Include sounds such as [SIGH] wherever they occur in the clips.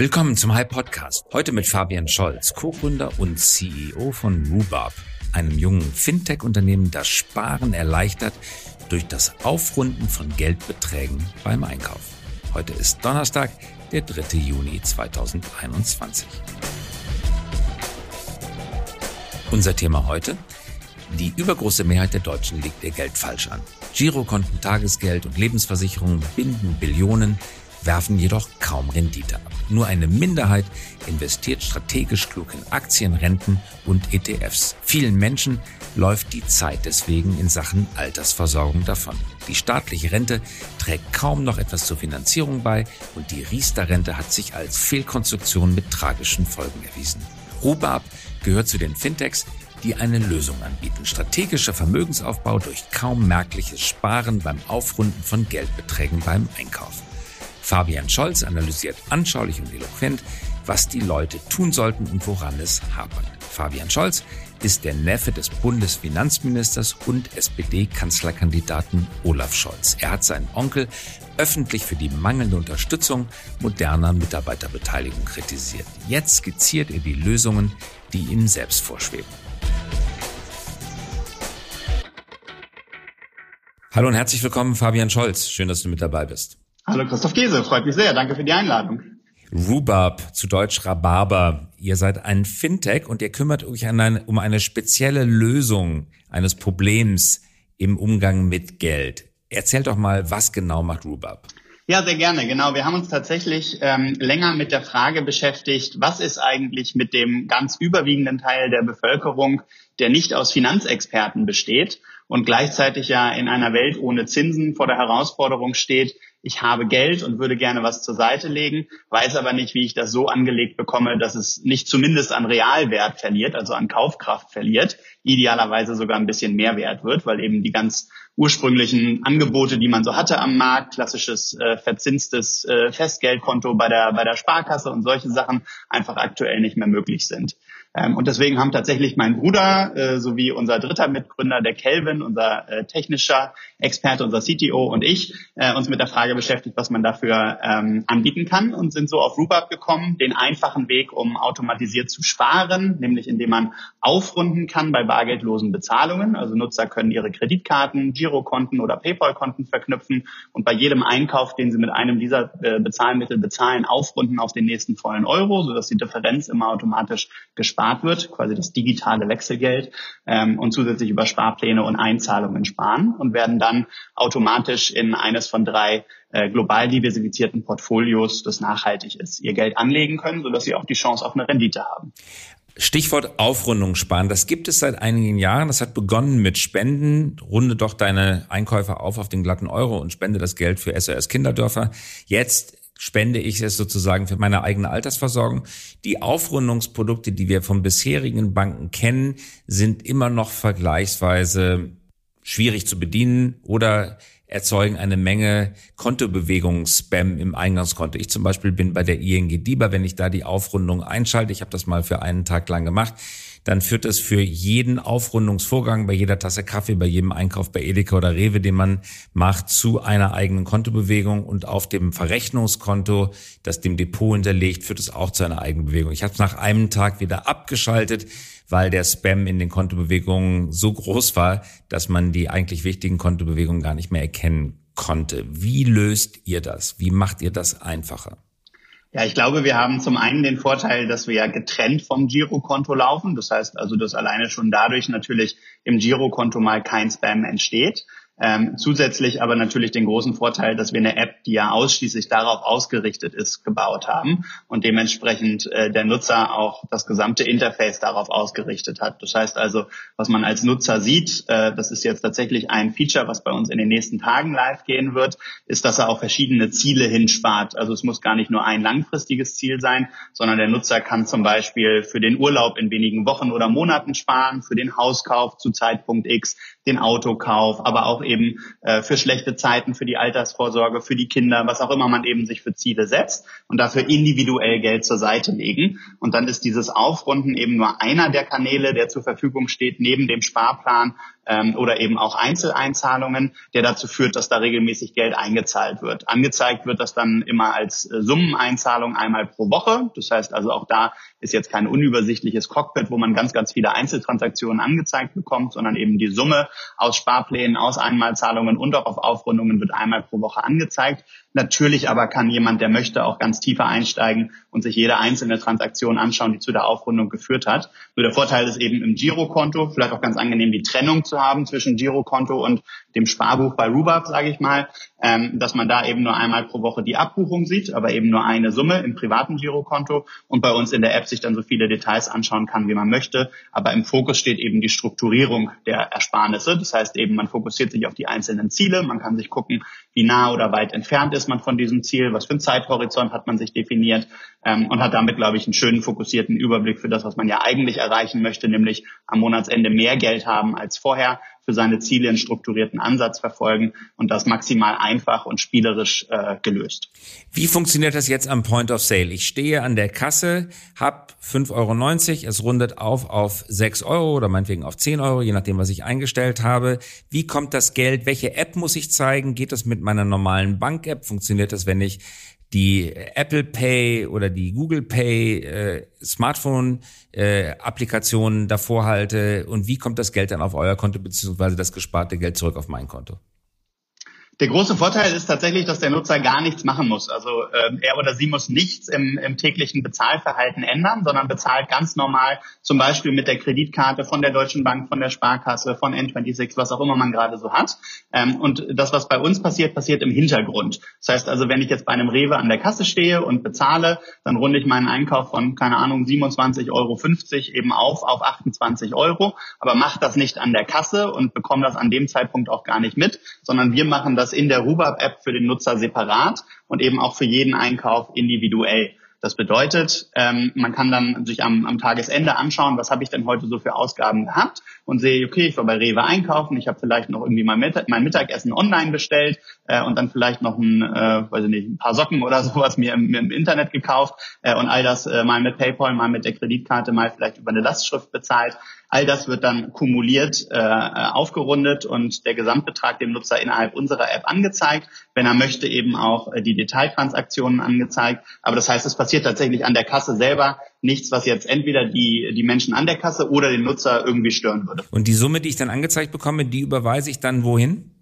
Willkommen zum High Podcast. Heute mit Fabian Scholz, Co-Gründer und CEO von Rhubarb, einem jungen Fintech-Unternehmen, das Sparen erleichtert durch das Aufrunden von Geldbeträgen beim Einkauf. Heute ist Donnerstag, der 3. Juni 2021. Unser Thema heute? Die übergroße Mehrheit der Deutschen legt ihr Geld falsch an. Girokonten, Tagesgeld und Lebensversicherungen binden Billionen, werfen jedoch kaum Rendite ab. Nur eine Minderheit investiert strategisch klug in Aktien, Renten und ETFs. Vielen Menschen läuft die Zeit deswegen in Sachen Altersversorgung davon. Die staatliche Rente trägt kaum noch etwas zur Finanzierung bei und die Riester-Rente hat sich als Fehlkonstruktion mit tragischen Folgen erwiesen. Rubab gehört zu den Fintechs, die eine Lösung anbieten. Strategischer Vermögensaufbau durch kaum merkliches Sparen beim Aufrunden von Geldbeträgen beim Einkaufen. Fabian Scholz analysiert anschaulich und eloquent, was die Leute tun sollten und woran es hapert. Fabian Scholz ist der Neffe des Bundesfinanzministers und SPD-Kanzlerkandidaten Olaf Scholz. Er hat seinen Onkel öffentlich für die mangelnde Unterstützung moderner Mitarbeiterbeteiligung kritisiert. Jetzt skizziert er die Lösungen, die ihm selbst vorschweben. Hallo und herzlich willkommen, Fabian Scholz. Schön, dass du mit dabei bist. Hallo Christoph Käse, freut mich sehr. Danke für die Einladung. Rhubarb, zu Deutsch Rhabarber. Ihr seid ein Fintech und ihr kümmert euch eine, um eine spezielle Lösung eines Problems im Umgang mit Geld. Erzählt doch mal, was genau macht Rhubarb? Ja, sehr gerne. Genau. Wir haben uns tatsächlich ähm, länger mit der Frage beschäftigt, was ist eigentlich mit dem ganz überwiegenden Teil der Bevölkerung, der nicht aus Finanzexperten besteht und gleichzeitig ja in einer Welt ohne Zinsen vor der Herausforderung steht, ich habe Geld und würde gerne was zur Seite legen, weiß aber nicht, wie ich das so angelegt bekomme, dass es nicht zumindest an Realwert verliert, also an Kaufkraft verliert, idealerweise sogar ein bisschen mehr wert wird, weil eben die ganz ursprünglichen Angebote, die man so hatte am Markt, klassisches äh, verzinstes äh, Festgeldkonto bei der, bei der Sparkasse und solche Sachen einfach aktuell nicht mehr möglich sind. Ähm, und deswegen haben tatsächlich mein Bruder äh, sowie unser dritter Mitgründer, der Kelvin, unser äh, technischer Experte, unser CTO und ich, äh, uns mit der Frage beschäftigt, was man dafür ähm, anbieten kann und sind so auf Rubab gekommen, den einfachen Weg, um automatisiert zu sparen, nämlich indem man aufrunden kann bei bargeldlosen Bezahlungen. Also Nutzer können ihre Kreditkarten, Girokonten oder PayPal-Konten verknüpfen und bei jedem Einkauf, den sie mit einem dieser äh, Bezahlmittel bezahlen, aufrunden auf den nächsten vollen Euro, sodass die Differenz immer automatisch gespart gespart wird, quasi das digitale Wechselgeld ähm, und zusätzlich über Sparpläne und Einzahlungen sparen und werden dann automatisch in eines von drei äh, global diversifizierten Portfolios, das nachhaltig ist, ihr Geld anlegen können, sodass sie auch die Chance auf eine Rendite haben. Stichwort Aufrundung sparen. Das gibt es seit einigen Jahren. Das hat begonnen mit Spenden. Runde doch deine Einkäufe auf auf den glatten Euro und spende das Geld für SOS Kinderdörfer. Jetzt spende ich es sozusagen für meine eigene Altersversorgung. Die Aufrundungsprodukte, die wir von bisherigen Banken kennen, sind immer noch vergleichsweise schwierig zu bedienen oder erzeugen eine Menge Kontobewegungsspam im Eingangskonto. Ich zum Beispiel bin bei der ING DIBA, wenn ich da die Aufrundung einschalte, ich habe das mal für einen Tag lang gemacht, dann führt es für jeden Aufrundungsvorgang bei jeder Tasse Kaffee, bei jedem Einkauf bei Edeka oder Rewe, den man macht, zu einer eigenen Kontobewegung und auf dem Verrechnungskonto, das dem Depot hinterlegt, führt es auch zu einer eigenen Bewegung. Ich habe es nach einem Tag wieder abgeschaltet, weil der Spam in den Kontobewegungen so groß war, dass man die eigentlich wichtigen Kontobewegungen gar nicht mehr erkennen konnte. Wie löst ihr das? Wie macht ihr das einfacher? Ja, ich glaube, wir haben zum einen den Vorteil, dass wir ja getrennt vom Girokonto laufen. Das heißt also, dass alleine schon dadurch natürlich im Girokonto mal kein Spam entsteht. Ähm, zusätzlich aber natürlich den großen Vorteil, dass wir eine App, die ja ausschließlich darauf ausgerichtet ist, gebaut haben und dementsprechend äh, der Nutzer auch das gesamte Interface darauf ausgerichtet hat. Das heißt also, was man als Nutzer sieht, äh, das ist jetzt tatsächlich ein Feature, was bei uns in den nächsten Tagen live gehen wird, ist, dass er auch verschiedene Ziele hinspart. Also es muss gar nicht nur ein langfristiges Ziel sein, sondern der Nutzer kann zum Beispiel für den Urlaub in wenigen Wochen oder Monaten sparen, für den Hauskauf zu Zeitpunkt X, den Autokauf, aber auch eben äh, für schlechte Zeiten, für die Altersvorsorge, für die Kinder, was auch immer man eben sich für Ziele setzt und dafür individuell Geld zur Seite legen. Und dann ist dieses Aufrunden eben nur einer der Kanäle, der zur Verfügung steht, neben dem Sparplan ähm, oder eben auch Einzeleinzahlungen, der dazu führt, dass da regelmäßig Geld eingezahlt wird. Angezeigt wird das dann immer als äh, Summeneinzahlung einmal pro Woche. Das heißt also auch da ist jetzt kein unübersichtliches Cockpit, wo man ganz, ganz viele Einzeltransaktionen angezeigt bekommt, sondern eben die Summe aus Sparplänen, aus Einmalzahlungen und auch auf Aufrundungen wird einmal pro Woche angezeigt. Natürlich aber kann jemand, der möchte, auch ganz tiefer einsteigen und sich jede einzelne Transaktion anschauen, die zu der Aufrundung geführt hat. Nur der Vorteil ist eben im Girokonto, vielleicht auch ganz angenehm die Trennung zu haben zwischen Girokonto und dem Sparbuch bei Rubab, sage ich mal, ähm, dass man da eben nur einmal pro Woche die Abbuchung sieht, aber eben nur eine Summe im privaten Girokonto und bei uns in der App sich dann so viele Details anschauen kann, wie man möchte. Aber im Fokus steht eben die Strukturierung der Ersparnisse. Das heißt eben, man fokussiert sich auf die einzelnen Ziele, man kann sich gucken, wie nah oder weit entfernt ist man von diesem Ziel, was für einen Zeithorizont hat man sich definiert ähm, und hat damit, glaube ich, einen schönen fokussierten Überblick für das, was man ja eigentlich erreichen möchte, nämlich am Monatsende mehr Geld haben als vorher, für seine Ziele einen strukturierten Ansatz verfolgen und das maximal einfach und spielerisch äh, gelöst. Wie funktioniert das jetzt am Point of Sale? Ich stehe an der Kasse, habe 5,90 Euro, es rundet auf auf 6 Euro oder meinetwegen auf 10 Euro, je nachdem, was ich eingestellt habe. Wie kommt das Geld? Welche App muss ich zeigen? Geht das mit meiner normalen Bank-App? Funktioniert das, wenn ich die Apple Pay oder die Google Pay äh, Smartphone äh, Applikationen davor halte und wie kommt das Geld dann auf euer Konto beziehungsweise das gesparte Geld zurück auf mein Konto? Der große Vorteil ist tatsächlich, dass der Nutzer gar nichts machen muss. Also äh, er oder sie muss nichts im, im täglichen Bezahlverhalten ändern, sondern bezahlt ganz normal zum Beispiel mit der Kreditkarte von der Deutschen Bank, von der Sparkasse, von N26, was auch immer man gerade so hat. Ähm, und das, was bei uns passiert, passiert im Hintergrund. Das heißt also, wenn ich jetzt bei einem Rewe an der Kasse stehe und bezahle, dann runde ich meinen Einkauf von, keine Ahnung, 27,50 Euro eben auf auf 28 Euro, aber mache das nicht an der Kasse und bekomme das an dem Zeitpunkt auch gar nicht mit, sondern wir machen das das in der Rubab-App für den Nutzer separat und eben auch für jeden Einkauf individuell. Das bedeutet, ähm, man kann dann sich am, am Tagesende anschauen, was habe ich denn heute so für Ausgaben gehabt und sehe, okay, ich war bei Rewe einkaufen, ich habe vielleicht noch irgendwie mein, Mittag, mein Mittagessen online bestellt äh, und dann vielleicht noch ein, äh, weiß ich nicht, ein paar Socken oder [LAUGHS] sowas mir im, im Internet gekauft äh, und all das äh, mal mit PayPal, mal mit der Kreditkarte, mal vielleicht über eine Lastschrift bezahlt. All das wird dann kumuliert, äh, aufgerundet und der Gesamtbetrag dem Nutzer innerhalb unserer App angezeigt. Wenn er möchte, eben auch äh, die Detailtransaktionen angezeigt. Aber das heißt, es passiert tatsächlich an der Kasse selber nichts, was jetzt entweder die, die Menschen an der Kasse oder den Nutzer irgendwie stören würde. Und die Summe, die ich dann angezeigt bekomme, die überweise ich dann wohin?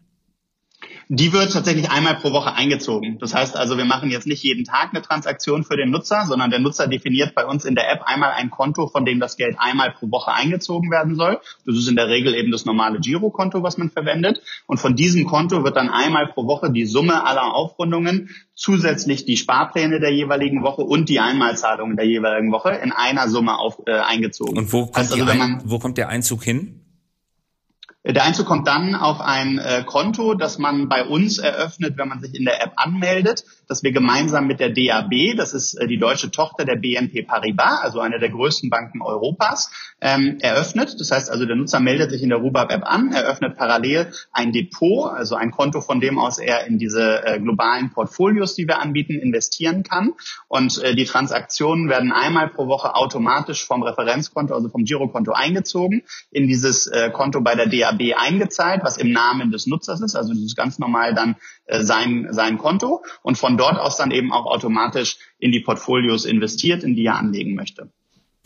Die wird tatsächlich einmal pro Woche eingezogen. Das heißt also, wir machen jetzt nicht jeden Tag eine Transaktion für den Nutzer, sondern der Nutzer definiert bei uns in der App einmal ein Konto, von dem das Geld einmal pro Woche eingezogen werden soll. Das ist in der Regel eben das normale Girokonto, was man verwendet. Und von diesem Konto wird dann einmal pro Woche die Summe aller Aufrundungen zusätzlich die Sparpläne der jeweiligen Woche und die Einmalzahlungen der jeweiligen Woche in einer Summe auf, äh, eingezogen. Und wo kommt, also, ein, wo kommt der Einzug hin? Der Einzug kommt dann auf ein äh, Konto, das man bei uns eröffnet, wenn man sich in der App anmeldet, dass wir gemeinsam mit der DAB, das ist äh, die deutsche Tochter der BNP Paribas, also eine der größten Banken Europas, ähm, eröffnet. Das heißt also, der Nutzer meldet sich in der Rubab-App an, eröffnet parallel ein Depot, also ein Konto, von dem aus er in diese äh, globalen Portfolios, die wir anbieten, investieren kann. Und äh, die Transaktionen werden einmal pro Woche automatisch vom Referenzkonto, also vom Girokonto eingezogen, in dieses äh, Konto bei der DAB DAB eingezahlt, was im Namen des Nutzers ist. Also das ist ganz normal dann äh, sein, sein Konto und von dort aus dann eben auch automatisch in die Portfolios investiert, in die er anlegen möchte.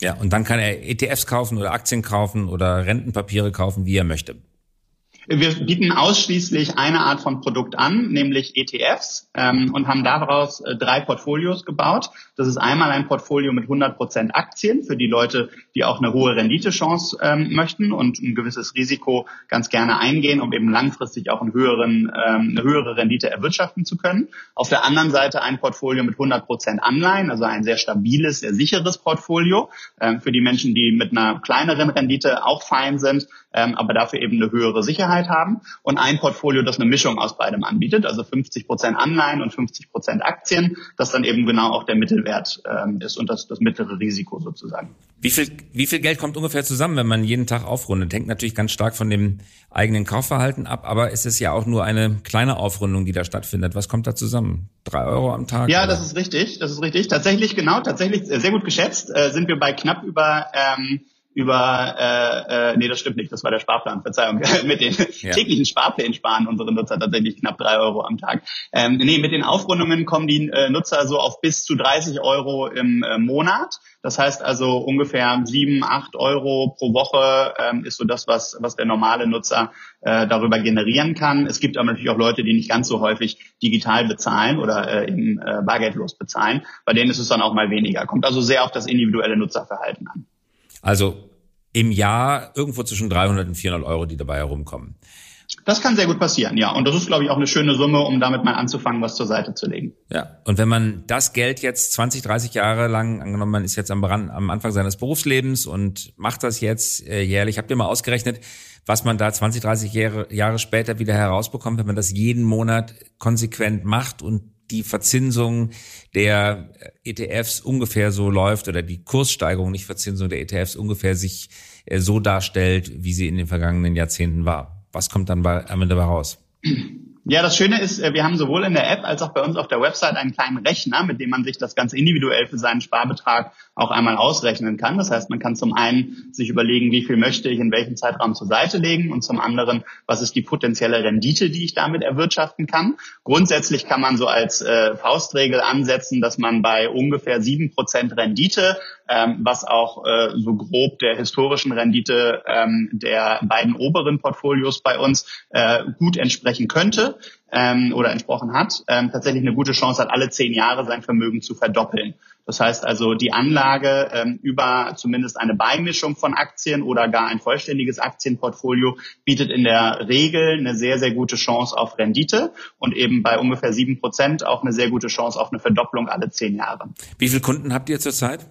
Ja, und dann kann er ETFs kaufen oder Aktien kaufen oder Rentenpapiere kaufen, wie er möchte. Wir bieten ausschließlich eine Art von Produkt an, nämlich ETFs, ähm, und haben daraus äh, drei Portfolios gebaut. Das ist einmal ein Portfolio mit 100 Prozent Aktien für die Leute, die auch eine hohe Renditechance ähm, möchten und ein gewisses Risiko ganz gerne eingehen, um eben langfristig auch einen höheren, ähm, eine höhere Rendite erwirtschaften zu können. Auf der anderen Seite ein Portfolio mit 100 Prozent Anleihen, also ein sehr stabiles, sehr sicheres Portfolio ähm, für die Menschen, die mit einer kleineren Rendite auch fein sind, ähm, aber dafür eben eine höhere Sicherheit haben und ein Portfolio, das eine Mischung aus beidem anbietet, also 50 Prozent Anleihen und 50 Prozent Aktien, das dann eben genau auch der Mittelwert ähm, ist und das, das mittlere Risiko sozusagen. Wie viel, wie viel Geld kommt ungefähr zusammen, wenn man jeden Tag aufrundet? Hängt natürlich ganz stark von dem eigenen Kaufverhalten ab, aber es ist ja auch nur eine kleine Aufrundung, die da stattfindet. Was kommt da zusammen? Drei Euro am Tag? Ja, oder? das ist richtig. Das ist richtig. Tatsächlich, genau, tatsächlich sehr gut geschätzt, äh, sind wir bei knapp über ähm, über, äh, äh, nee, das stimmt nicht, das war der Sparplan, Verzeihung, [LAUGHS] mit den ja. täglichen Sparplänen sparen unsere Nutzer tatsächlich knapp drei Euro am Tag. Ähm, nee, mit den Aufrundungen kommen die äh, Nutzer so auf bis zu 30 Euro im äh, Monat. Das heißt also ungefähr sieben, acht Euro pro Woche ähm, ist so das, was, was der normale Nutzer äh, darüber generieren kann. Es gibt aber natürlich auch Leute, die nicht ganz so häufig digital bezahlen oder äh, eben äh, bargeldlos bezahlen. Bei denen ist es dann auch mal weniger. Kommt also sehr auf das individuelle Nutzerverhalten an. Also im Jahr irgendwo zwischen 300 und 400 Euro, die dabei herumkommen. Das kann sehr gut passieren, ja. Und das ist, glaube ich, auch eine schöne Summe, um damit mal anzufangen, was zur Seite zu legen. Ja. Und wenn man das Geld jetzt 20, 30 Jahre lang, angenommen, man ist jetzt am, am Anfang seines Berufslebens und macht das jetzt äh, jährlich, habt ihr mal ausgerechnet, was man da 20, 30 Jahre, Jahre später wieder herausbekommt, wenn man das jeden Monat konsequent macht und die Verzinsung der ETFs ungefähr so läuft oder die Kurssteigerung, nicht Verzinsung der ETFs ungefähr sich äh, so darstellt, wie sie in den vergangenen Jahrzehnten war. Was kommt dann am Ende raus? Ja, das Schöne ist, äh, wir haben sowohl in der App als auch bei uns auf der Website einen kleinen Rechner, mit dem man sich das ganz individuell für seinen Sparbetrag auch einmal ausrechnen kann. Das heißt, man kann zum einen sich überlegen, wie viel möchte ich in welchem Zeitraum zur Seite legen und zum anderen, was ist die potenzielle Rendite, die ich damit erwirtschaften kann. Grundsätzlich kann man so als äh, Faustregel ansetzen, dass man bei ungefähr sieben Prozent Rendite, ähm, was auch äh, so grob der historischen Rendite ähm, der beiden oberen Portfolios bei uns äh, gut entsprechen könnte ähm, oder entsprochen hat, ähm, tatsächlich eine gute Chance hat, alle zehn Jahre sein Vermögen zu verdoppeln. Das heißt also, die Anlage ähm, über zumindest eine Beimischung von Aktien oder gar ein vollständiges Aktienportfolio bietet in der Regel eine sehr, sehr gute Chance auf Rendite und eben bei ungefähr sieben Prozent auch eine sehr gute Chance auf eine Verdopplung alle zehn Jahre. Wie viele Kunden habt ihr zurzeit?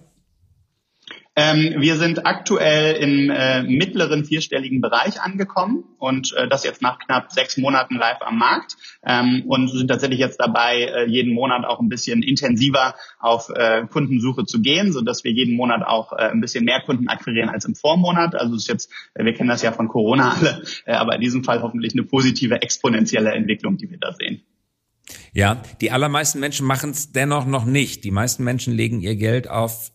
Ähm, wir sind aktuell im äh, mittleren vierstelligen Bereich angekommen und äh, das jetzt nach knapp sechs Monaten live am Markt ähm, und sind tatsächlich jetzt dabei, äh, jeden Monat auch ein bisschen intensiver auf äh, Kundensuche zu gehen, so dass wir jeden Monat auch äh, ein bisschen mehr Kunden akquirieren als im Vormonat. Also ist jetzt, äh, wir kennen das ja von Corona alle, aber in diesem Fall hoffentlich eine positive exponentielle Entwicklung, die wir da sehen. Ja, die allermeisten Menschen machen es dennoch noch nicht. Die meisten Menschen legen ihr Geld auf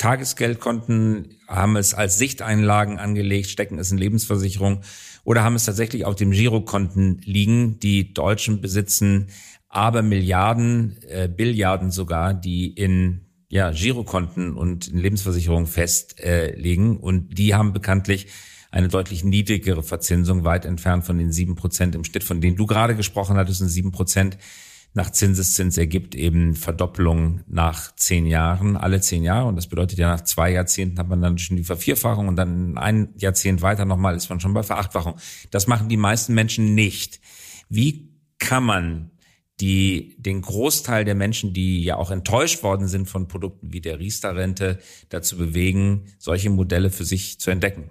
Tagesgeldkonten, haben es als Sichteinlagen angelegt, stecken es in Lebensversicherung oder haben es tatsächlich auf dem Girokonten liegen. Die Deutschen besitzen aber Milliarden, äh, Billiarden sogar, die in ja, Girokonten und in Lebensversicherungen festlegen. Äh, und die haben bekanntlich eine deutlich niedrigere Verzinsung, weit entfernt von den sieben Prozent im Schnitt, von denen du gerade gesprochen hattest, sind sieben Prozent nach Zinseszins ergibt eben Verdoppelung nach zehn Jahren, alle zehn Jahre. Und das bedeutet ja, nach zwei Jahrzehnten hat man dann schon die Vervierfachung und dann ein Jahrzehnt weiter nochmal ist man schon bei Verachtfachung. Das machen die meisten Menschen nicht. Wie kann man die den Großteil der Menschen, die ja auch enttäuscht worden sind von Produkten wie der Riester-Rente, dazu bewegen, solche Modelle für sich zu entdecken?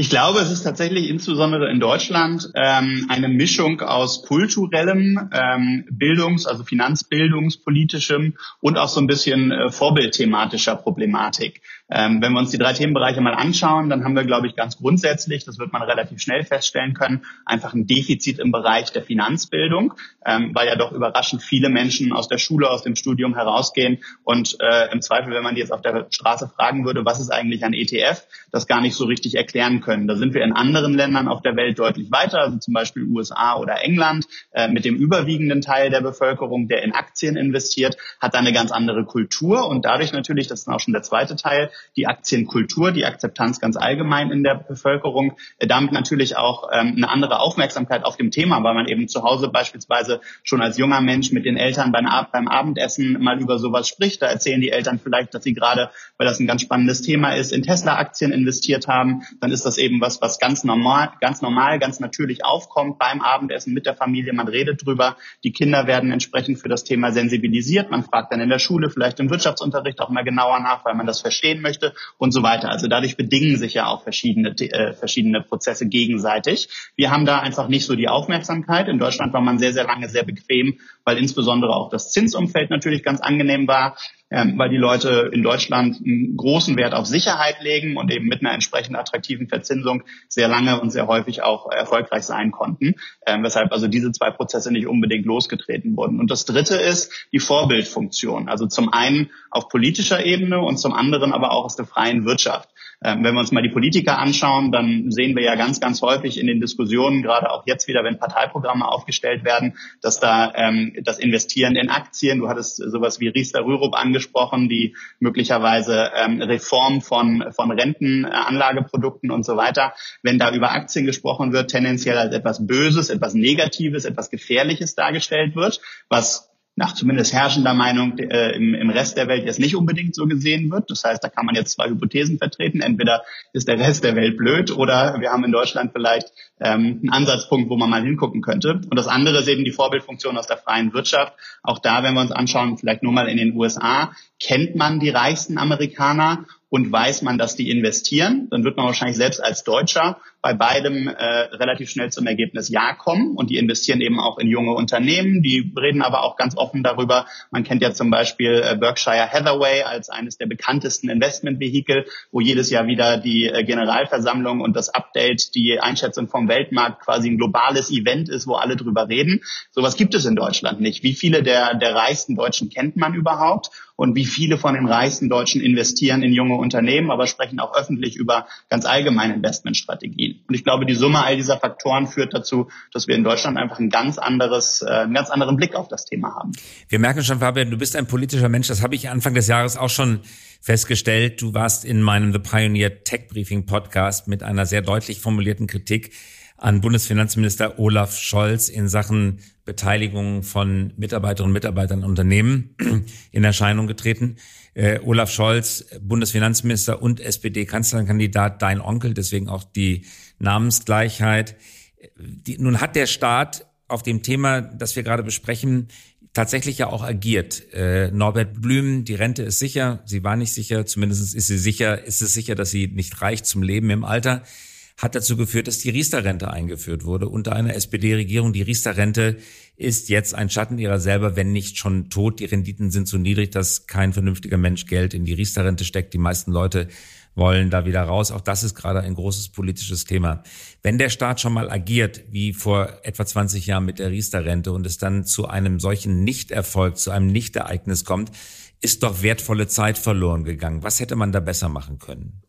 Ich glaube, es ist tatsächlich insbesondere in Deutschland ähm, eine Mischung aus kulturellem, ähm, Bildungs-, also finanzbildungspolitischem und auch so ein bisschen äh, vorbildthematischer Problematik. Ähm, wenn wir uns die drei Themenbereiche mal anschauen, dann haben wir, glaube ich, ganz grundsätzlich, das wird man relativ schnell feststellen können, einfach ein Defizit im Bereich der Finanzbildung, ähm, weil ja doch überraschend viele Menschen aus der Schule, aus dem Studium herausgehen und äh, im Zweifel, wenn man die jetzt auf der Straße fragen würde, was ist eigentlich ein ETF, das gar nicht so richtig erklären können. Da sind wir in anderen Ländern auf der Welt deutlich weiter, also zum Beispiel USA oder England, äh, mit dem überwiegenden Teil der Bevölkerung, der in Aktien investiert, hat da eine ganz andere Kultur und dadurch natürlich, das ist auch schon der zweite Teil, die Aktienkultur, die Akzeptanz ganz allgemein in der Bevölkerung, äh, damit natürlich auch ähm, eine andere Aufmerksamkeit auf dem Thema, weil man eben zu Hause beispielsweise schon als junger Mensch mit den Eltern beim, beim Abendessen mal über sowas spricht. Da erzählen die Eltern vielleicht, dass sie gerade, weil das ein ganz spannendes Thema ist, in Tesla-Aktien investiert haben. Dann ist das eben was, was ganz normal, ganz normal, ganz natürlich aufkommt beim Abendessen mit der Familie. Man redet drüber. Die Kinder werden entsprechend für das Thema sensibilisiert. Man fragt dann in der Schule, vielleicht im Wirtschaftsunterricht auch mal genauer nach, weil man das verstehen möchte möchte und so weiter. Also dadurch bedingen sich ja auch verschiedene, äh, verschiedene Prozesse gegenseitig. Wir haben da einfach nicht so die Aufmerksamkeit. In Deutschland war man sehr, sehr lange sehr bequem, weil insbesondere auch das Zinsumfeld natürlich ganz angenehm war ähm, weil die Leute in Deutschland einen großen Wert auf Sicherheit legen und eben mit einer entsprechend attraktiven Verzinsung sehr lange und sehr häufig auch erfolgreich sein konnten, ähm, weshalb also diese zwei Prozesse nicht unbedingt losgetreten wurden. Und das Dritte ist die Vorbildfunktion, also zum einen auf politischer Ebene und zum anderen aber auch aus der freien Wirtschaft. Ähm, wenn wir uns mal die Politiker anschauen, dann sehen wir ja ganz, ganz häufig in den Diskussionen, gerade auch jetzt wieder, wenn Parteiprogramme aufgestellt werden, dass da ähm, das Investieren in Aktien, du hattest sowas wie Riester Rürup angesprochen, die möglicherweise ähm, Reform von, von Rentenanlageprodukten und so weiter, wenn da über Aktien gesprochen wird, tendenziell als etwas Böses, etwas Negatives, etwas Gefährliches dargestellt wird, was nach zumindest herrschender Meinung äh, im, im Rest der Welt jetzt nicht unbedingt so gesehen wird. Das heißt, da kann man jetzt zwei Hypothesen vertreten. Entweder ist der Rest der Welt blöd oder wir haben in Deutschland vielleicht ähm, einen Ansatzpunkt, wo man mal hingucken könnte. Und das andere ist eben die Vorbildfunktion aus der freien Wirtschaft. Auch da, wenn wir uns anschauen, vielleicht nur mal in den USA, kennt man die reichsten Amerikaner und weiß man, dass die investieren, dann wird man wahrscheinlich selbst als Deutscher bei beidem äh, relativ schnell zum Ergebnis Ja kommen. Und die investieren eben auch in junge Unternehmen. Die reden aber auch ganz offen darüber. Man kennt ja zum Beispiel äh, Berkshire Hathaway als eines der bekanntesten Investmentvehikel, wo jedes Jahr wieder die äh, Generalversammlung und das Update, die Einschätzung vom Weltmarkt quasi ein globales Event ist, wo alle drüber reden. Sowas gibt es in Deutschland nicht. Wie viele der, der reichsten Deutschen kennt man überhaupt? und wie viele von den reichsten Deutschen investieren in junge Unternehmen, aber sprechen auch öffentlich über ganz allgemeine Investmentstrategien. Und ich glaube, die Summe all dieser Faktoren führt dazu, dass wir in Deutschland einfach ein ganz anderes, äh, einen ganz anderen Blick auf das Thema haben. Wir merken schon, Fabian, du bist ein politischer Mensch. Das habe ich Anfang des Jahres auch schon festgestellt. Du warst in meinem The Pioneer Tech Briefing Podcast mit einer sehr deutlich formulierten Kritik an Bundesfinanzminister Olaf Scholz in Sachen Beteiligung von Mitarbeiterinnen und Mitarbeitern Unternehmen [CLEARS THROAT] in Erscheinung getreten. Äh, Olaf Scholz, Bundesfinanzminister und SPD-Kanzlerkandidat, dein Onkel, deswegen auch die Namensgleichheit. Die, nun hat der Staat auf dem Thema, das wir gerade besprechen, tatsächlich ja auch agiert. Äh, Norbert Blüm, die Rente ist sicher, sie war nicht sicher, zumindest ist sie sicher, ist es sicher, dass sie nicht reicht zum Leben im Alter hat dazu geführt, dass die Riester-Rente eingeführt wurde unter einer SPD-Regierung. Die Riester-Rente ist jetzt ein Schatten ihrer selber, wenn nicht schon tot. Die Renditen sind so niedrig, dass kein vernünftiger Mensch Geld in die Riester-Rente steckt. Die meisten Leute wollen da wieder raus. Auch das ist gerade ein großes politisches Thema. Wenn der Staat schon mal agiert, wie vor etwa 20 Jahren mit der Riester-Rente und es dann zu einem solchen Nichterfolg, zu einem Nichtereignis kommt, ist doch wertvolle Zeit verloren gegangen. Was hätte man da besser machen können?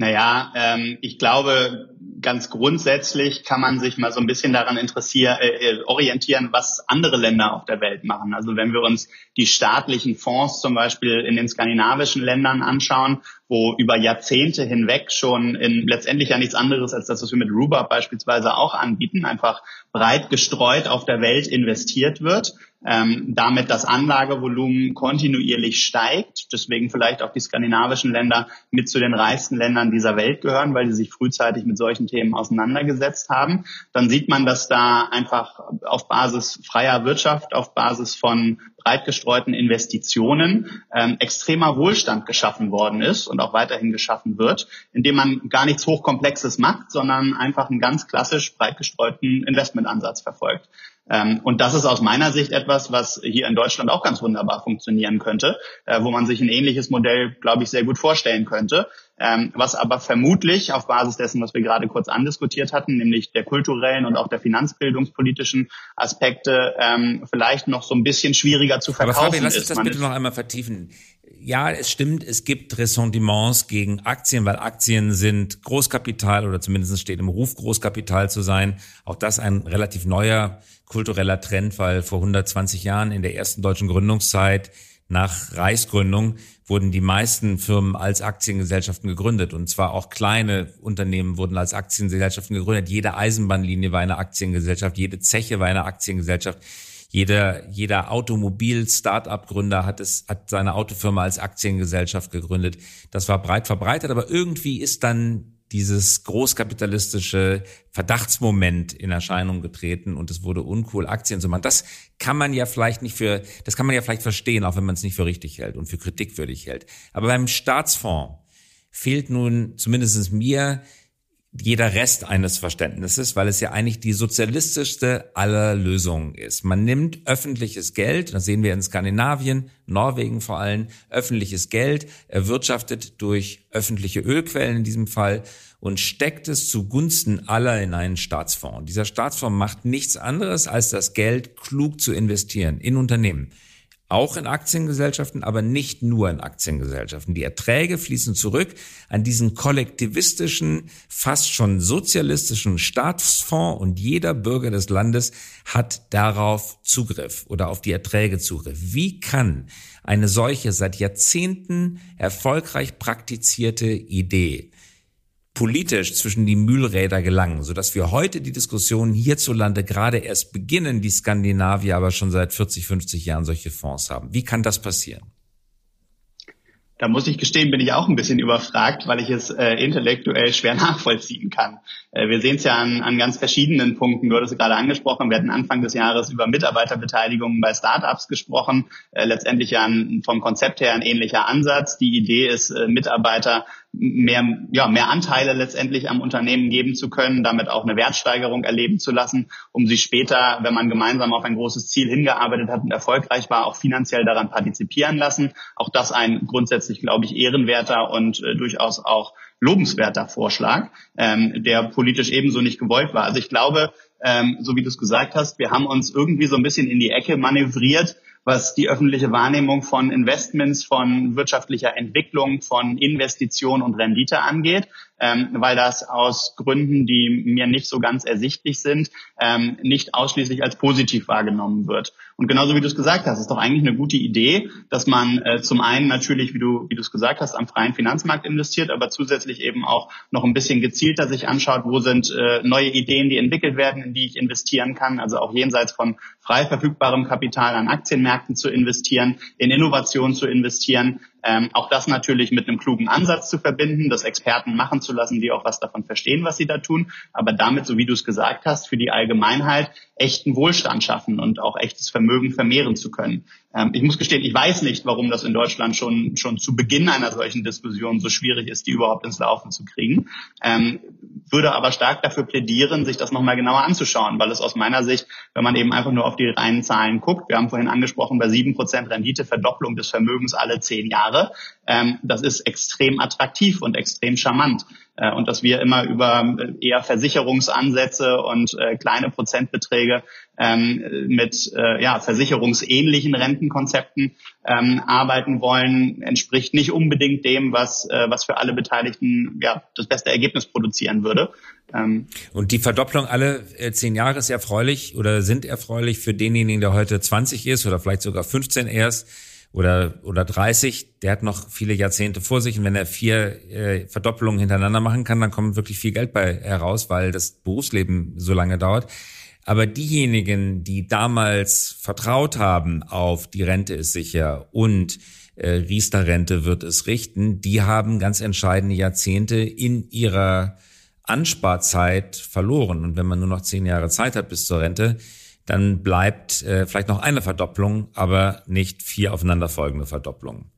Naja, ähm, ich glaube, ganz grundsätzlich kann man sich mal so ein bisschen daran interessieren, äh, äh, orientieren, was andere Länder auf der Welt machen. Also wenn wir uns die staatlichen Fonds zum Beispiel in den skandinavischen Ländern anschauen, wo über Jahrzehnte hinweg schon in letztendlich ja nichts anderes als das, was wir mit Rhubarb beispielsweise auch anbieten, einfach breit gestreut auf der Welt investiert wird, ähm, damit das Anlagevolumen kontinuierlich steigt, deswegen vielleicht auch die skandinavischen Länder mit zu den reichsten Ländern dieser Welt gehören, weil sie sich frühzeitig mit solchen Themen auseinandergesetzt haben, dann sieht man, dass da einfach auf Basis freier Wirtschaft, auf Basis von breit gestreuten Investitionen ähm, extremer Wohlstand geschaffen worden ist und auch weiterhin geschaffen wird, indem man gar nichts Hochkomplexes macht, sondern einfach einen ganz klassisch breit gestreuten Investmentansatz verfolgt. Ähm, und das ist aus meiner Sicht etwas, was hier in Deutschland auch ganz wunderbar funktionieren könnte, äh, wo man sich ein ähnliches Modell, glaube ich, sehr gut vorstellen könnte, ähm, was aber vermutlich auf Basis dessen, was wir gerade kurz andiskutiert hatten, nämlich der kulturellen und auch der finanzbildungspolitischen Aspekte, ähm, vielleicht noch so ein bisschen schwieriger zu verkaufen aber Fabian, lass uns das bitte noch einmal vertiefen. Ja, es stimmt, es gibt Ressentiments gegen Aktien, weil Aktien sind Großkapital oder zumindest steht im Ruf, Großkapital zu sein. Auch das ein relativ neuer kultureller Trend, weil vor 120 Jahren in der ersten deutschen Gründungszeit nach Reichsgründung wurden die meisten Firmen als Aktiengesellschaften gegründet. Und zwar auch kleine Unternehmen wurden als Aktiengesellschaften gegründet. Jede Eisenbahnlinie war eine Aktiengesellschaft, jede Zeche war eine Aktiengesellschaft. Jeder, jeder Automobil-Startup-Gründer hat es, hat seine Autofirma als Aktiengesellschaft gegründet. Das war breit verbreitet, aber irgendwie ist dann dieses großkapitalistische Verdachtsmoment in Erscheinung getreten und es wurde uncool, Aktien zu machen. Das kann man ja vielleicht nicht für, das kann man ja vielleicht verstehen, auch wenn man es nicht für richtig hält und für kritikwürdig hält. Aber beim Staatsfonds fehlt nun zumindest mir jeder Rest eines Verständnisses, weil es ja eigentlich die sozialistischste aller Lösungen ist. Man nimmt öffentliches Geld, das sehen wir in Skandinavien, Norwegen vor allem, öffentliches Geld, erwirtschaftet durch öffentliche Ölquellen in diesem Fall und steckt es zugunsten aller in einen Staatsfonds. Dieser Staatsfonds macht nichts anderes, als das Geld klug zu investieren in Unternehmen auch in Aktiengesellschaften, aber nicht nur in Aktiengesellschaften. Die Erträge fließen zurück an diesen kollektivistischen, fast schon sozialistischen Staatsfonds und jeder Bürger des Landes hat darauf Zugriff oder auf die Erträge Zugriff. Wie kann eine solche seit Jahrzehnten erfolgreich praktizierte Idee politisch zwischen die Mühlräder gelangen, sodass wir heute die Diskussion hierzulande gerade erst beginnen, die Skandinavier aber schon seit 40, 50 Jahren solche Fonds haben. Wie kann das passieren? Da muss ich gestehen, bin ich auch ein bisschen überfragt, weil ich es äh, intellektuell schwer [LAUGHS] nachvollziehen kann. Äh, wir sehen es ja an, an ganz verschiedenen Punkten. Du hattest gerade angesprochen, wir hatten Anfang des Jahres über Mitarbeiterbeteiligung bei Startups gesprochen. Äh, letztendlich ja ein, vom Konzept her ein ähnlicher Ansatz. Die Idee ist, äh, Mitarbeiter mehr, ja, mehr Anteile letztendlich am Unternehmen geben zu können, damit auch eine Wertsteigerung erleben zu lassen, um sie später, wenn man gemeinsam auf ein großes Ziel hingearbeitet hat und erfolgreich war, auch finanziell daran partizipieren lassen. Auch das ein grundsätzlich, glaube ich, ehrenwerter und äh, durchaus auch lobenswerter Vorschlag, ähm, der politisch ebenso nicht gewollt war. Also ich glaube, ähm, so wie du es gesagt hast, wir haben uns irgendwie so ein bisschen in die Ecke manövriert, was die öffentliche Wahrnehmung von Investments, von wirtschaftlicher Entwicklung, von Investition und Rendite angeht ähm, weil das aus Gründen, die mir nicht so ganz ersichtlich sind, ähm, nicht ausschließlich als positiv wahrgenommen wird. Und genauso wie du es gesagt hast, ist doch eigentlich eine gute Idee, dass man äh, zum einen natürlich, wie du wie du es gesagt hast, am freien Finanzmarkt investiert, aber zusätzlich eben auch noch ein bisschen gezielter sich anschaut, wo sind äh, neue Ideen, die entwickelt werden, in die ich investieren kann, also auch jenseits von frei verfügbarem Kapital an Aktienmärkten zu investieren, in Innovation zu investieren, ähm, auch das natürlich mit einem klugen Ansatz zu verbinden, das Experten machen zu lassen, die auch was davon verstehen, was sie da tun, aber damit, so wie du es gesagt hast, für die Allgemeinheit echten Wohlstand schaffen und auch echtes Vermögen vermehren zu können. Ähm, ich muss gestehen, ich weiß nicht, warum das in Deutschland schon, schon zu Beginn einer solchen Diskussion so schwierig ist, die überhaupt ins Laufen zu kriegen. Ähm, würde aber stark dafür plädieren, sich das nochmal genauer anzuschauen, weil es aus meiner Sicht, wenn man eben einfach nur auf die reinen Zahlen guckt, wir haben vorhin angesprochen, bei sieben Prozent Rendite Verdopplung des Vermögens alle zehn Jahre, ähm, das ist extrem attraktiv und extrem charmant. Äh, und dass wir immer über äh, eher Versicherungsansätze und äh, kleine Prozentbeträge ähm, mit äh, ja, versicherungsähnlichen Rentenkonzepten ähm, arbeiten wollen, entspricht nicht unbedingt dem, was, äh, was für alle Beteiligten ja, das beste Ergebnis produzieren würde. Ähm, und die Verdopplung alle äh, zehn Jahre ist erfreulich oder sind erfreulich für denjenigen, der heute 20 ist oder vielleicht sogar 15 erst oder, oder 30, der hat noch viele Jahrzehnte vor sich und wenn er vier äh, Verdoppelungen hintereinander machen kann, dann kommt wirklich viel Geld bei heraus, weil das Berufsleben so lange dauert. Aber diejenigen, die damals vertraut haben auf die Rente ist sicher und äh, Riester-Rente wird es richten, die haben ganz entscheidende Jahrzehnte in ihrer Ansparzeit verloren. Und wenn man nur noch zehn Jahre Zeit hat bis zur Rente, dann bleibt äh, vielleicht noch eine Verdopplung, aber nicht vier aufeinanderfolgende Verdopplungen.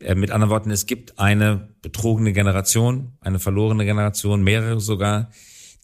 Äh, mit anderen Worten, es gibt eine betrogene Generation, eine verlorene Generation, mehrere sogar,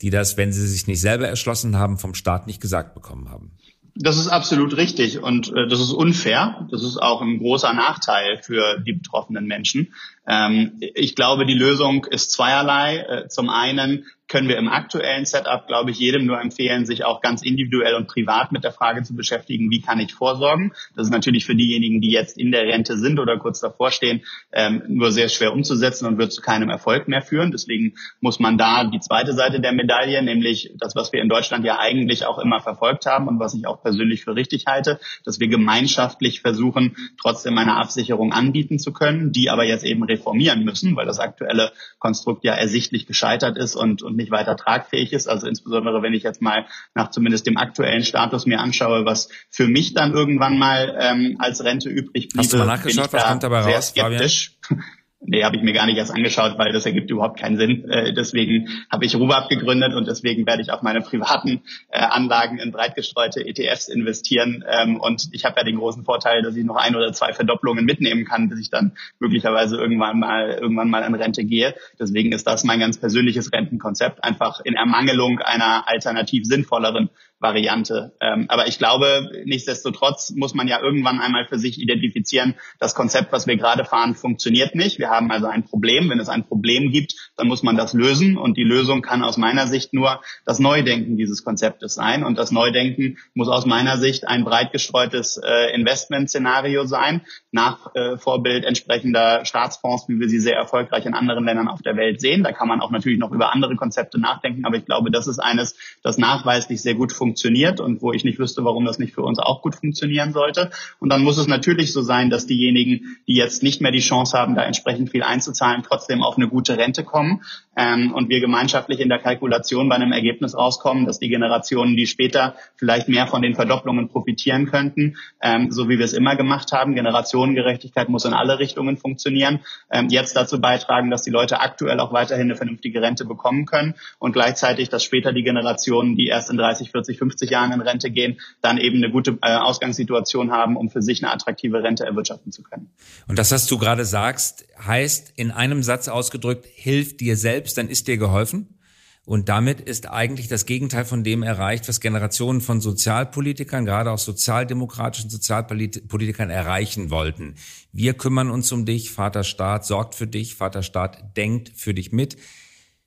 die das, wenn sie sich nicht selber erschlossen haben, vom Staat nicht gesagt bekommen haben. Das ist absolut richtig und äh, das ist unfair. Das ist auch ein großer Nachteil für die betroffenen Menschen. Ähm, ich glaube, die Lösung ist zweierlei. Äh, zum einen können wir im aktuellen Setup, glaube ich, jedem nur empfehlen, sich auch ganz individuell und privat mit der Frage zu beschäftigen, wie kann ich vorsorgen. Das ist natürlich für diejenigen, die jetzt in der Rente sind oder kurz davor stehen, ähm, nur sehr schwer umzusetzen und wird zu keinem Erfolg mehr führen. Deswegen muss man da die zweite Seite der Medaille, nämlich das, was wir in Deutschland ja eigentlich auch immer verfolgt haben und was ich auch persönlich für richtig halte, dass wir gemeinschaftlich versuchen, trotzdem eine Absicherung anbieten zu können, die aber jetzt eben reformieren müssen, weil das aktuelle Konstrukt ja ersichtlich gescheitert ist und, und nicht weiter tragfähig ist. Also insbesondere, wenn ich jetzt mal nach zumindest dem aktuellen Status mir anschaue, was für mich dann irgendwann mal ähm, als Rente übrig blieb. Hast du mal nachgeschaut, was kommt dabei raus, skeptisch. Fabian? Nee, habe ich mir gar nicht erst angeschaut, weil das ergibt überhaupt keinen Sinn. Äh, deswegen habe ich Rubab gegründet und deswegen werde ich auch meine privaten äh, Anlagen in breit gestreute ETFs investieren. Ähm, und ich habe ja den großen Vorteil, dass ich noch ein oder zwei Verdopplungen mitnehmen kann, bis ich dann möglicherweise irgendwann mal irgendwann mal in Rente gehe. Deswegen ist das mein ganz persönliches Rentenkonzept, einfach in Ermangelung einer alternativ sinnvolleren Variante. Ähm, aber ich glaube, nichtsdestotrotz muss man ja irgendwann einmal für sich identifizieren, das Konzept, was wir gerade fahren, funktioniert nicht. Wir haben also ein Problem. Wenn es ein Problem gibt, dann muss man das lösen. Und die Lösung kann aus meiner Sicht nur das Neudenken dieses Konzeptes sein. Und das Neudenken muss aus meiner Sicht ein breit gestreutes äh, Investmentszenario sein, nach äh, Vorbild entsprechender Staatsfonds, wie wir sie sehr erfolgreich in anderen Ländern auf der Welt sehen. Da kann man auch natürlich noch über andere Konzepte nachdenken. Aber ich glaube, das ist eines, das nachweislich sehr gut funktioniert funktioniert und wo ich nicht wüsste, warum das nicht für uns auch gut funktionieren sollte. Und dann muss es natürlich so sein, dass diejenigen, die jetzt nicht mehr die Chance haben, da entsprechend viel einzuzahlen, trotzdem auf eine gute Rente kommen ähm, und wir gemeinschaftlich in der Kalkulation bei einem Ergebnis rauskommen, dass die Generationen, die später vielleicht mehr von den Verdopplungen profitieren könnten, ähm, so wie wir es immer gemacht haben, Generationengerechtigkeit muss in alle Richtungen funktionieren, ähm, jetzt dazu beitragen, dass die Leute aktuell auch weiterhin eine vernünftige Rente bekommen können und gleichzeitig, dass später die Generationen, die erst in 30, 40, 50 Jahren in Rente gehen, dann eben eine gute äh, Ausgangssituation haben, um für sich eine attraktive Rente erwirtschaften zu können. Und das, was du gerade sagst, heißt in einem Satz ausgedrückt, hilft dir selbst, dann ist dir geholfen. Und damit ist eigentlich das Gegenteil von dem erreicht, was Generationen von Sozialpolitikern, gerade auch sozialdemokratischen Sozialpolitikern erreichen wollten. Wir kümmern uns um dich, Vater Staat sorgt für dich, Vater Staat denkt für dich mit.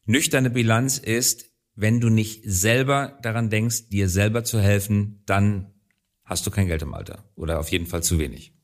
Nüchterne Bilanz ist, wenn du nicht selber daran denkst, dir selber zu helfen, dann hast du kein Geld im Alter oder auf jeden Fall zu wenig.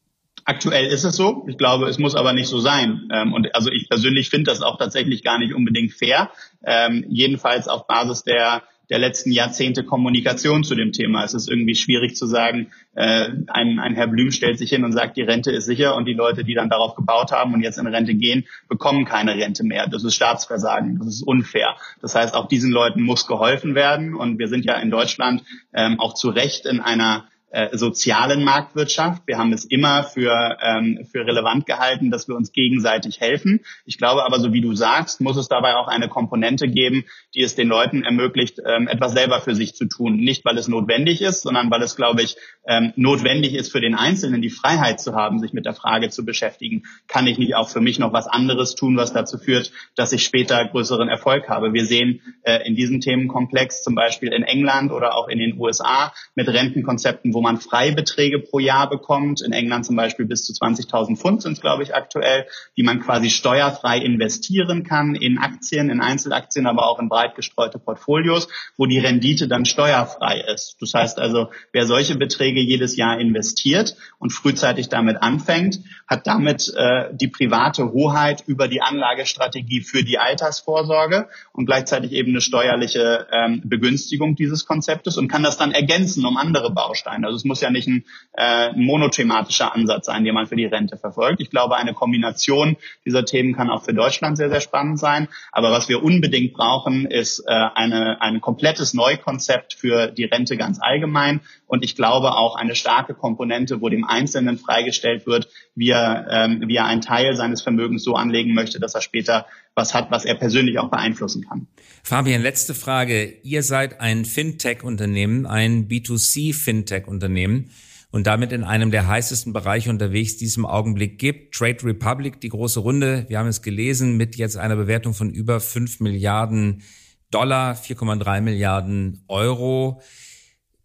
Aktuell ist es so. Ich glaube, es muss aber nicht so sein. Ähm, und also ich persönlich finde das auch tatsächlich gar nicht unbedingt fair. Ähm, jedenfalls auf Basis der der letzten Jahrzehnte Kommunikation zu dem Thema. Es ist irgendwie schwierig zu sagen, äh, ein, ein Herr Blüm stellt sich hin und sagt, die Rente ist sicher und die Leute, die dann darauf gebaut haben und jetzt in Rente gehen, bekommen keine Rente mehr. Das ist Staatsversagen, das ist unfair. Das heißt, auch diesen Leuten muss geholfen werden und wir sind ja in Deutschland ähm, auch zu Recht in einer äh, sozialen Marktwirtschaft. Wir haben es immer für, ähm, für relevant gehalten, dass wir uns gegenseitig helfen. Ich glaube aber, so wie du sagst, muss es dabei auch eine Komponente geben, die es den Leuten ermöglicht, ähm, etwas selber für sich zu tun. Nicht, weil es notwendig ist, sondern weil es, glaube ich, ähm, notwendig ist für den Einzelnen, die Freiheit zu haben, sich mit der Frage zu beschäftigen, kann ich nicht auch für mich noch was anderes tun, was dazu führt, dass ich später größeren Erfolg habe. Wir sehen äh, in diesem Themenkomplex zum Beispiel in England oder auch in den USA mit Rentenkonzepten, wo man Freibeträge pro Jahr bekommt. In England zum Beispiel bis zu 20.000 Pfund sind es, glaube ich, aktuell, die man quasi steuerfrei investieren kann in Aktien, in Einzelaktien, aber auch in breit gestreute Portfolios, wo die Rendite dann steuerfrei ist. Das heißt also, wer solche Beträge jedes Jahr investiert und frühzeitig damit anfängt, hat damit äh, die private Hoheit über die Anlagestrategie für die Altersvorsorge und gleichzeitig eben eine steuerliche ähm, Begünstigung dieses Konzeptes und kann das dann ergänzen um andere Bausteine. Also es muss ja nicht ein, äh, monothematischer Ansatz sein, den man für die Rente verfolgt. Ich glaube, eine Kombination dieser Themen kann auch für Deutschland sehr, sehr spannend sein. Aber was wir unbedingt brauchen, ist äh, eine, ein komplettes Neukonzept für die Rente ganz allgemein. Und ich glaube auch eine starke Komponente, wo dem Einzelnen freigestellt wird, wie er, ähm, wie er einen Teil seines Vermögens so anlegen möchte, dass er später was hat, was er persönlich auch beeinflussen kann. Fabian, letzte Frage. Ihr seid ein Fintech-Unternehmen, ein B2C-Fintech-Unternehmen und damit in einem der heißesten Bereiche unterwegs, die es im Augenblick gibt. Trade Republic, die große Runde, wir haben es gelesen, mit jetzt einer Bewertung von über 5 Milliarden Dollar, 4,3 Milliarden Euro.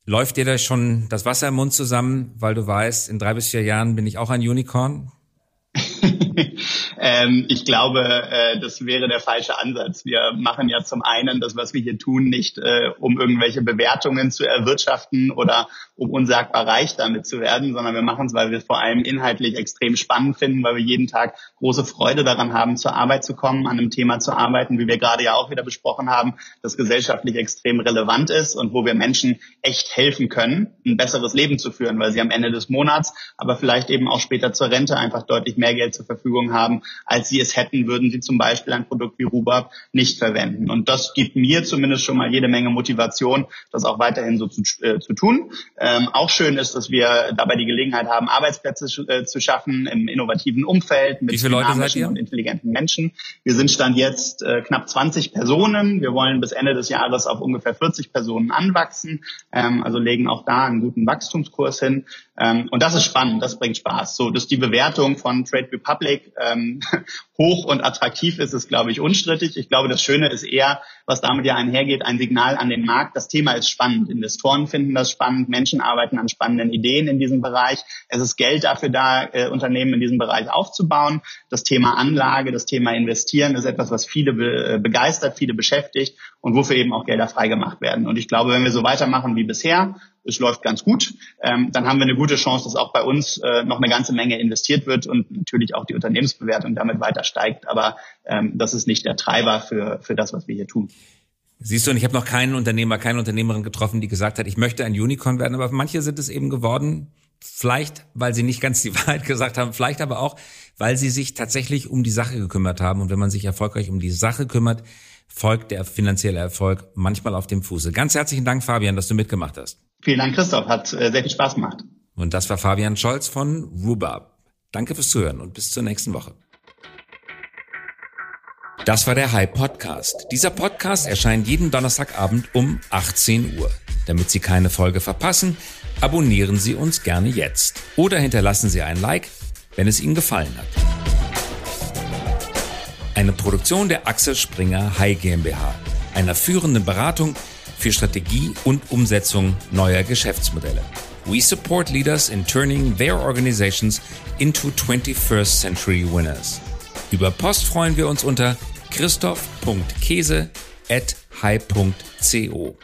Läuft dir da schon das Wasser im Mund zusammen, weil du weißt, in drei bis vier Jahren bin ich auch ein Unicorn? [LAUGHS] Ähm, ich glaube, äh, das wäre der falsche Ansatz. Wir machen ja zum einen das, was wir hier tun, nicht äh, um irgendwelche Bewertungen zu erwirtschaften oder um unsagbar reich damit zu werden, sondern wir machen es, weil wir es vor allem inhaltlich extrem spannend finden, weil wir jeden Tag große Freude daran haben, zur Arbeit zu kommen, an einem Thema zu arbeiten, wie wir gerade ja auch wieder besprochen haben, das gesellschaftlich extrem relevant ist und wo wir Menschen echt helfen können, ein besseres Leben zu führen, weil sie am Ende des Monats, aber vielleicht eben auch später zur Rente einfach deutlich mehr Geld zur Verfügung haben, als sie es hätten, würden sie zum Beispiel ein Produkt wie Rubab nicht verwenden. Und das gibt mir zumindest schon mal jede Menge Motivation, das auch weiterhin so zu, äh, zu tun. Ähm, auch schön ist, dass wir dabei die Gelegenheit haben, Arbeitsplätze äh, zu schaffen im innovativen Umfeld mit dynamischen und intelligenten Menschen. Wir sind Stand jetzt äh, knapp 20 Personen. Wir wollen bis Ende des Jahres auf ungefähr 40 Personen anwachsen, ähm, also legen auch da einen guten Wachstumskurs hin. Ähm, und das ist spannend, das bringt Spaß. So, dass die Bewertung von Trade Republic ähm, [LAUGHS] hoch und attraktiv ist, ist, glaube ich, unstrittig. Ich glaube, das Schöne ist eher, was damit ja einhergeht, ein Signal an den Markt. Das Thema ist spannend. Investoren finden das spannend. Menschen arbeiten an spannenden Ideen in diesem Bereich. Es ist Geld dafür da, äh, Unternehmen in diesem Bereich aufzubauen. Das Thema Anlage, das Thema Investieren ist etwas, was viele be äh, begeistert, viele beschäftigt und wofür eben auch Gelder freigemacht werden. Und ich glaube, wenn wir so weitermachen wie bisher, es läuft ganz gut, ähm, dann haben wir eine gute Chance, dass auch bei uns äh, noch eine ganze Menge investiert wird und natürlich auch die Unternehmensbewertung damit weiter steigt. Aber ähm, das ist nicht der Treiber für, für das, was wir hier tun. Siehst du, und ich habe noch keinen Unternehmer, keine Unternehmerin getroffen, die gesagt hat, ich möchte ein Unicorn werden, aber manche sind es eben geworden, vielleicht, weil sie nicht ganz die [LAUGHS] Wahrheit gesagt haben, vielleicht aber auch, weil sie sich tatsächlich um die Sache gekümmert haben. Und wenn man sich erfolgreich um die Sache kümmert, folgt der finanzielle Erfolg manchmal auf dem Fuße. Ganz herzlichen Dank, Fabian, dass du mitgemacht hast. Vielen Dank, Christoph. Hat äh, sehr viel Spaß gemacht. Und das war Fabian Scholz von Rubab. Danke fürs Zuhören und bis zur nächsten Woche. Das war der High Podcast. Dieser Podcast erscheint jeden Donnerstagabend um 18 Uhr. Damit Sie keine Folge verpassen, abonnieren Sie uns gerne jetzt oder hinterlassen Sie ein Like, wenn es Ihnen gefallen hat. Eine Produktion der Axel Springer High GmbH, einer führenden Beratung für Strategie und Umsetzung neuer Geschäftsmodelle. We support leaders in turning their organizations into 21st century winners. Über Post freuen wir uns unter christoph.käse at high.co.